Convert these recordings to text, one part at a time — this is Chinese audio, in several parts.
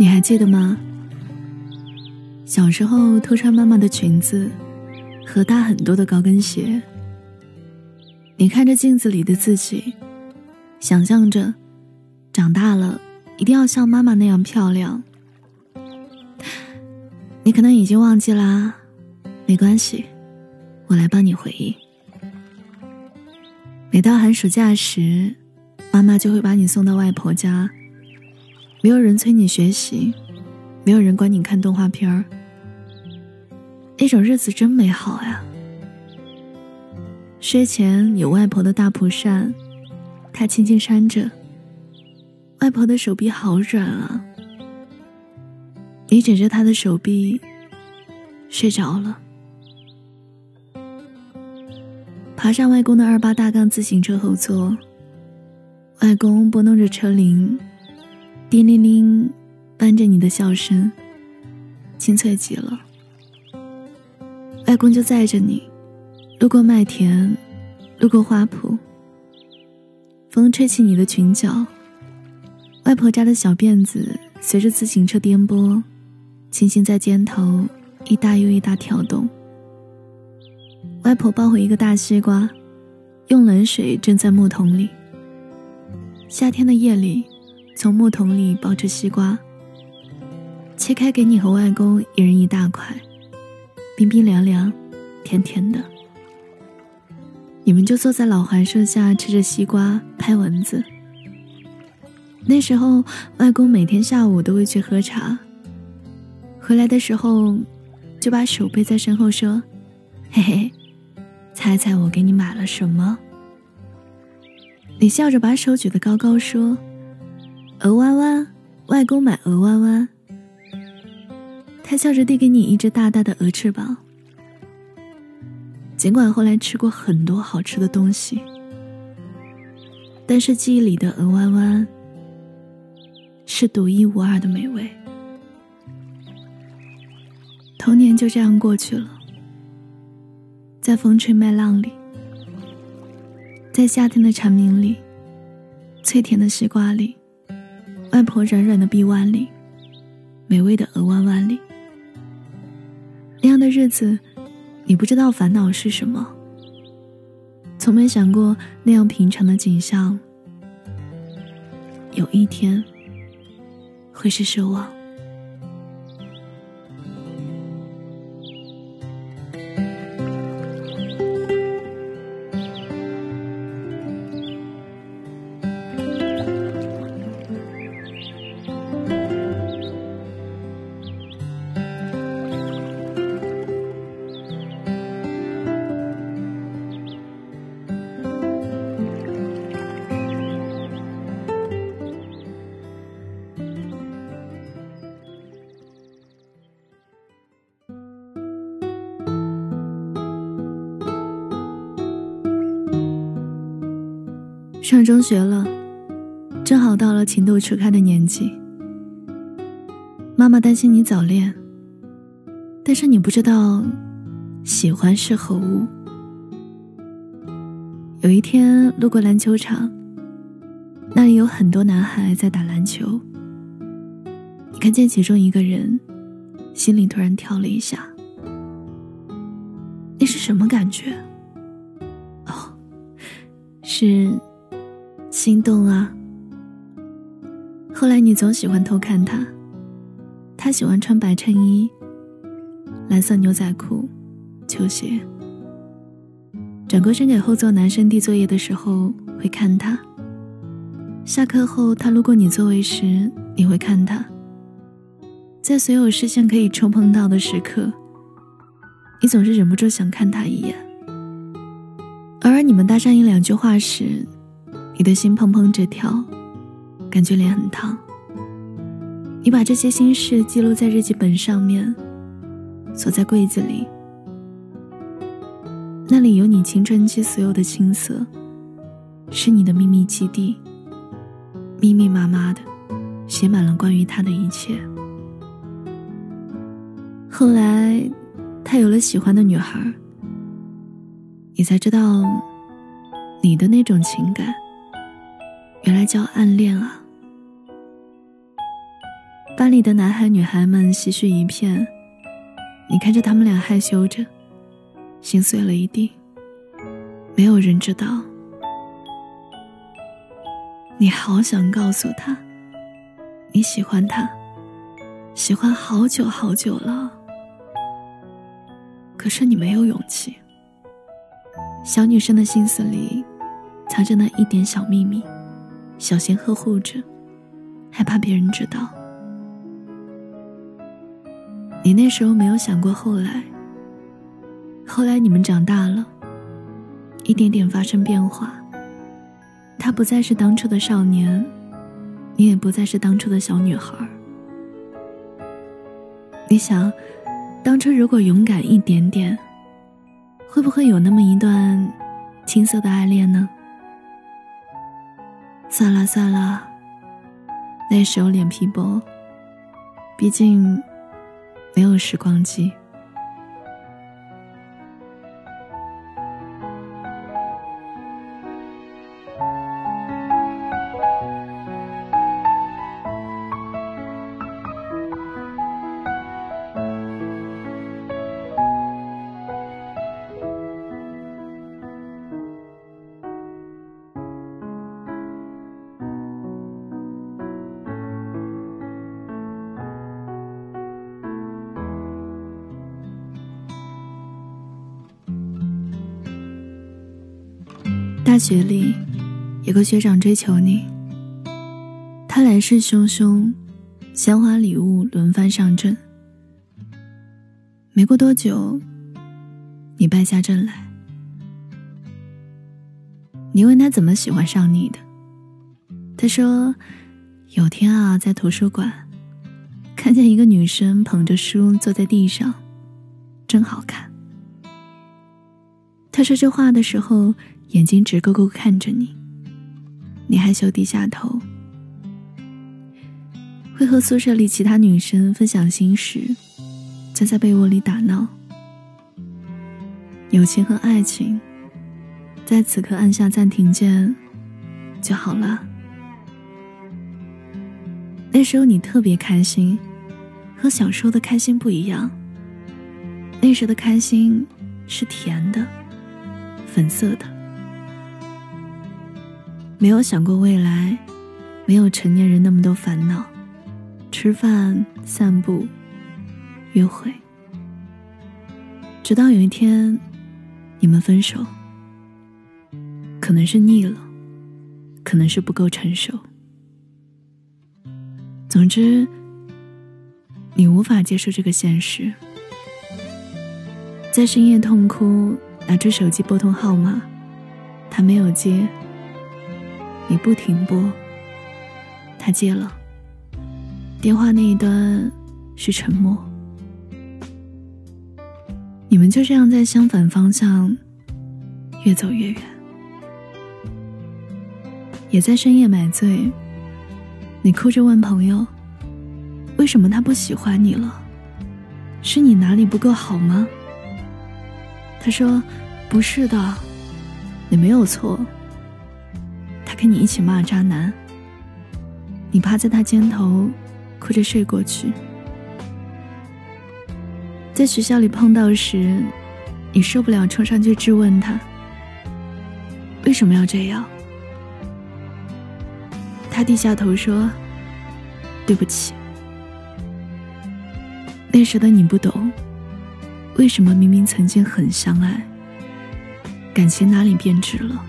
你还记得吗？小时候偷穿妈妈的裙子和大很多的高跟鞋，你看着镜子里的自己，想象着长大了一定要像妈妈那样漂亮。你可能已经忘记啦，没关系，我来帮你回忆。每到寒暑假时，妈妈就会把你送到外婆家。没有人催你学习，没有人管你看动画片儿。那种日子真美好呀！睡前有外婆的大蒲扇，她轻轻扇着。外婆的手臂好软啊，你枕着她的手臂睡着了。爬上外公的二八大杠自行车后座，外公拨弄着车铃。叮铃铃，伴着你的笑声，清脆极了。外公就载着你，路过麦田，路过花圃。风吹起你的裙角，外婆扎的小辫子随着自行车颠簸，轻轻在肩头一大又一大跳动。外婆抱回一个大西瓜，用冷水蒸在木桶里。夏天的夜里。从木桶里抱着西瓜，切开给你和外公一人一大块，冰冰凉凉，甜甜的。你们就坐在老槐树下吃着西瓜，拍蚊子。那时候，外公每天下午都会去喝茶，回来的时候就把手背在身后说：“嘿嘿，猜猜我给你买了什么？”你笑着把手举得高高说。鹅弯弯，外公买鹅弯弯。他笑着递给你一只大大的鹅翅膀。尽管后来吃过很多好吃的东西，但是记忆里的鹅弯弯是独一无二的美味。童年就这样过去了，在风吹麦浪里，在夏天的蝉鸣里，脆甜的西瓜里。外婆软软的臂弯里，美味的鹅弯弯里，那样的日子，你不知道烦恼是什么，从没想过那样平常的景象，有一天会是奢望。上中学了，正好到了情窦初开的年纪。妈妈担心你早恋，但是你不知道喜欢是何物。有一天路过篮球场，那里有很多男孩在打篮球。你看见其中一个人，心里突然跳了一下。那是什么感觉？哦，是。心动啊！后来你总喜欢偷看他，他喜欢穿白衬衣、蓝色牛仔裤、球鞋。转过身给后座男生递作业的时候会看他。下课后他路过你座位时你会看他。在所有视线可以触碰到的时刻，你总是忍不住想看他一眼。偶尔你们搭上一两句话时。你的心砰砰直跳，感觉脸很烫。你把这些心事记录在日记本上面，锁在柜子里。那里有你青春期所有的青涩，是你的秘密基地，密密麻麻的，写满了关于他的一切。后来，他有了喜欢的女孩，你才知道，你的那种情感。原来叫暗恋啊！班里的男孩女孩们唏嘘一片，你看着他们俩害羞着，心碎了一地。没有人知道，你好想告诉他，你喜欢他，喜欢好久好久了。可是你没有勇气。小女生的心思里，藏着那一点小秘密，小心呵护着，害怕别人知道。你那时候没有想过后来。后来你们长大了，一点点发生变化。他不再是当初的少年，你也不再是当初的小女孩。你想。当初如果勇敢一点点，会不会有那么一段青涩的爱恋呢？算了算了，那时候脸皮薄，毕竟没有时光机。学里，有个学长追求你。他来势汹汹，鲜花礼物轮番上阵。没过多久，你败下阵来。你问他怎么喜欢上你的，他说：“有天啊，在图书馆，看见一个女生捧着书坐在地上，真好看。”他说这话的时候。眼睛直勾勾看着你，你害羞低下头，会和宿舍里其他女生分享心事，就在被窝里打闹。友情和爱情，在此刻按下暂停键就好了。那时候你特别开心，和小时候的开心不一样。那时的开心是甜的，粉色的。没有想过未来，没有成年人那么多烦恼，吃饭、散步、约会，直到有一天，你们分手，可能是腻了，可能是不够成熟，总之，你无法接受这个现实，在深夜痛哭，拿出手机拨通号码，他没有接。你不停拨，他接了。电话那一端是沉默。你们就这样在相反方向越走越远，也在深夜买醉。你哭着问朋友：“为什么他不喜欢你了？是你哪里不够好吗？”他说：“不是的，你没有错。”跟你一起骂渣男，你趴在他肩头，哭着睡过去。在学校里碰到时，你受不了，冲上去质问他：“为什么要这样？”他低下头说：“对不起。”那时的你不懂，为什么明明曾经很相爱，感情哪里变质了？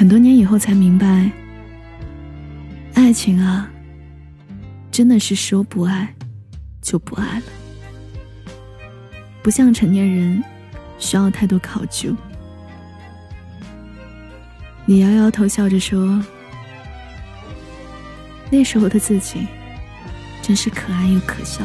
很多年以后才明白，爱情啊，真的是说不爱就不爱了，不像成年人需要太多考究。你摇摇头，笑着说：“那时候的自己，真是可爱又可笑。”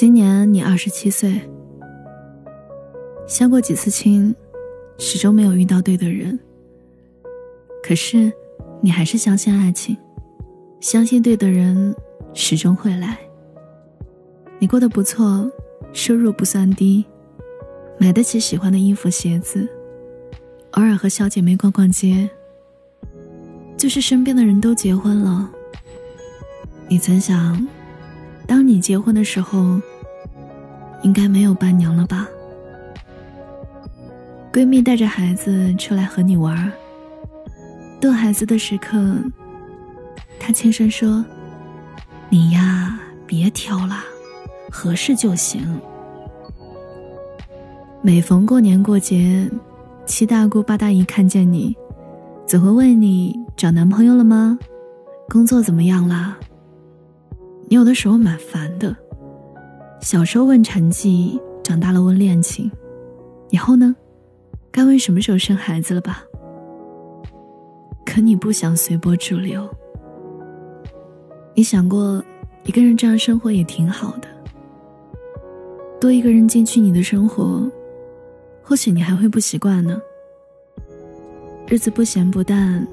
今年你二十七岁，相过几次亲，始终没有遇到对的人。可是，你还是相信爱情，相信对的人始终会来。你过得不错，收入不算低，买得起喜欢的衣服鞋子，偶尔和小姐妹逛逛街。就是身边的人都结婚了，你曾想，当你结婚的时候，应该没有伴娘了吧？闺蜜带着孩子出来和你玩逗孩子的时刻，她轻声说：“你呀，别挑了，合适就行。”每逢过年过节，七大姑八大姨看见你，总会问你找男朋友了吗？工作怎么样啦？你有的时候蛮烦的，小时候问成绩，长大了问恋情，以后呢？该问什么时候生孩子了吧？可你不想随波逐流。你想过，一个人这样生活也挺好的。多一个人进去你的生活，或许你还会不习惯呢。日子不咸不淡，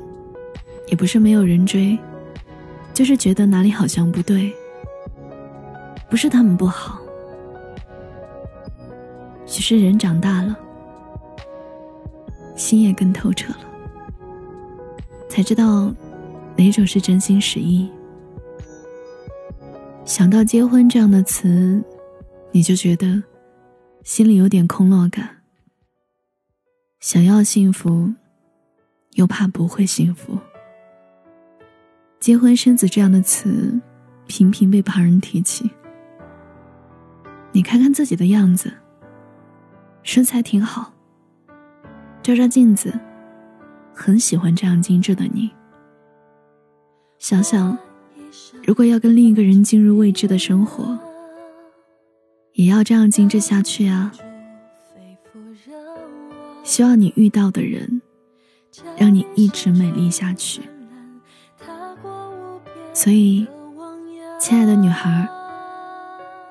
也不是没有人追，就是觉得哪里好像不对。不是他们不好，只是人长大了。心也更透彻了，才知道哪种是真心实意。想到结婚这样的词，你就觉得心里有点空落感。想要幸福，又怕不会幸福。结婚生子这样的词，频频被旁人提起。你看看自己的样子，身材挺好。照照镜子，很喜欢这样精致的你。想想，如果要跟另一个人进入未知的生活，也要这样精致下去啊！希望你遇到的人，让你一直美丽下去。所以，亲爱的女孩，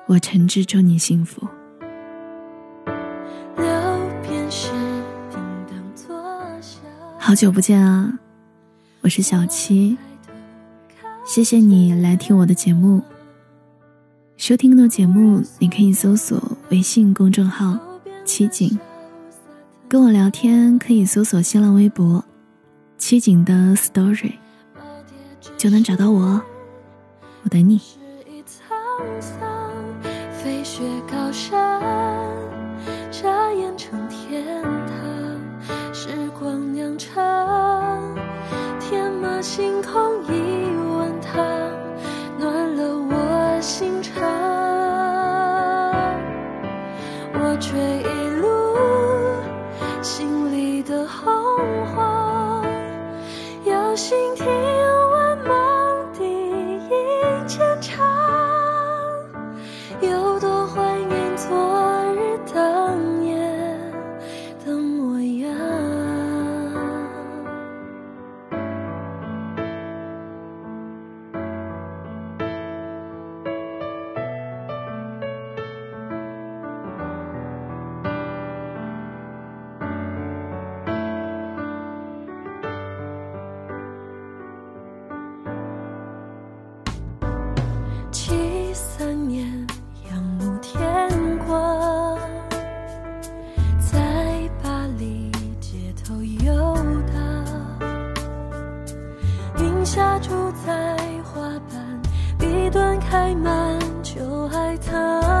我诚挚祝你幸福。好久不见啊，我是小七。谢谢你来听我的节目。收听更多节目，你可以搜索微信公众号“七景”，跟我聊天可以搜索新浪微博“七景的 story”，就能找到我。我等你。山，眨眼成天堂，时光酿成家住在花瓣，笔端开满秋海棠。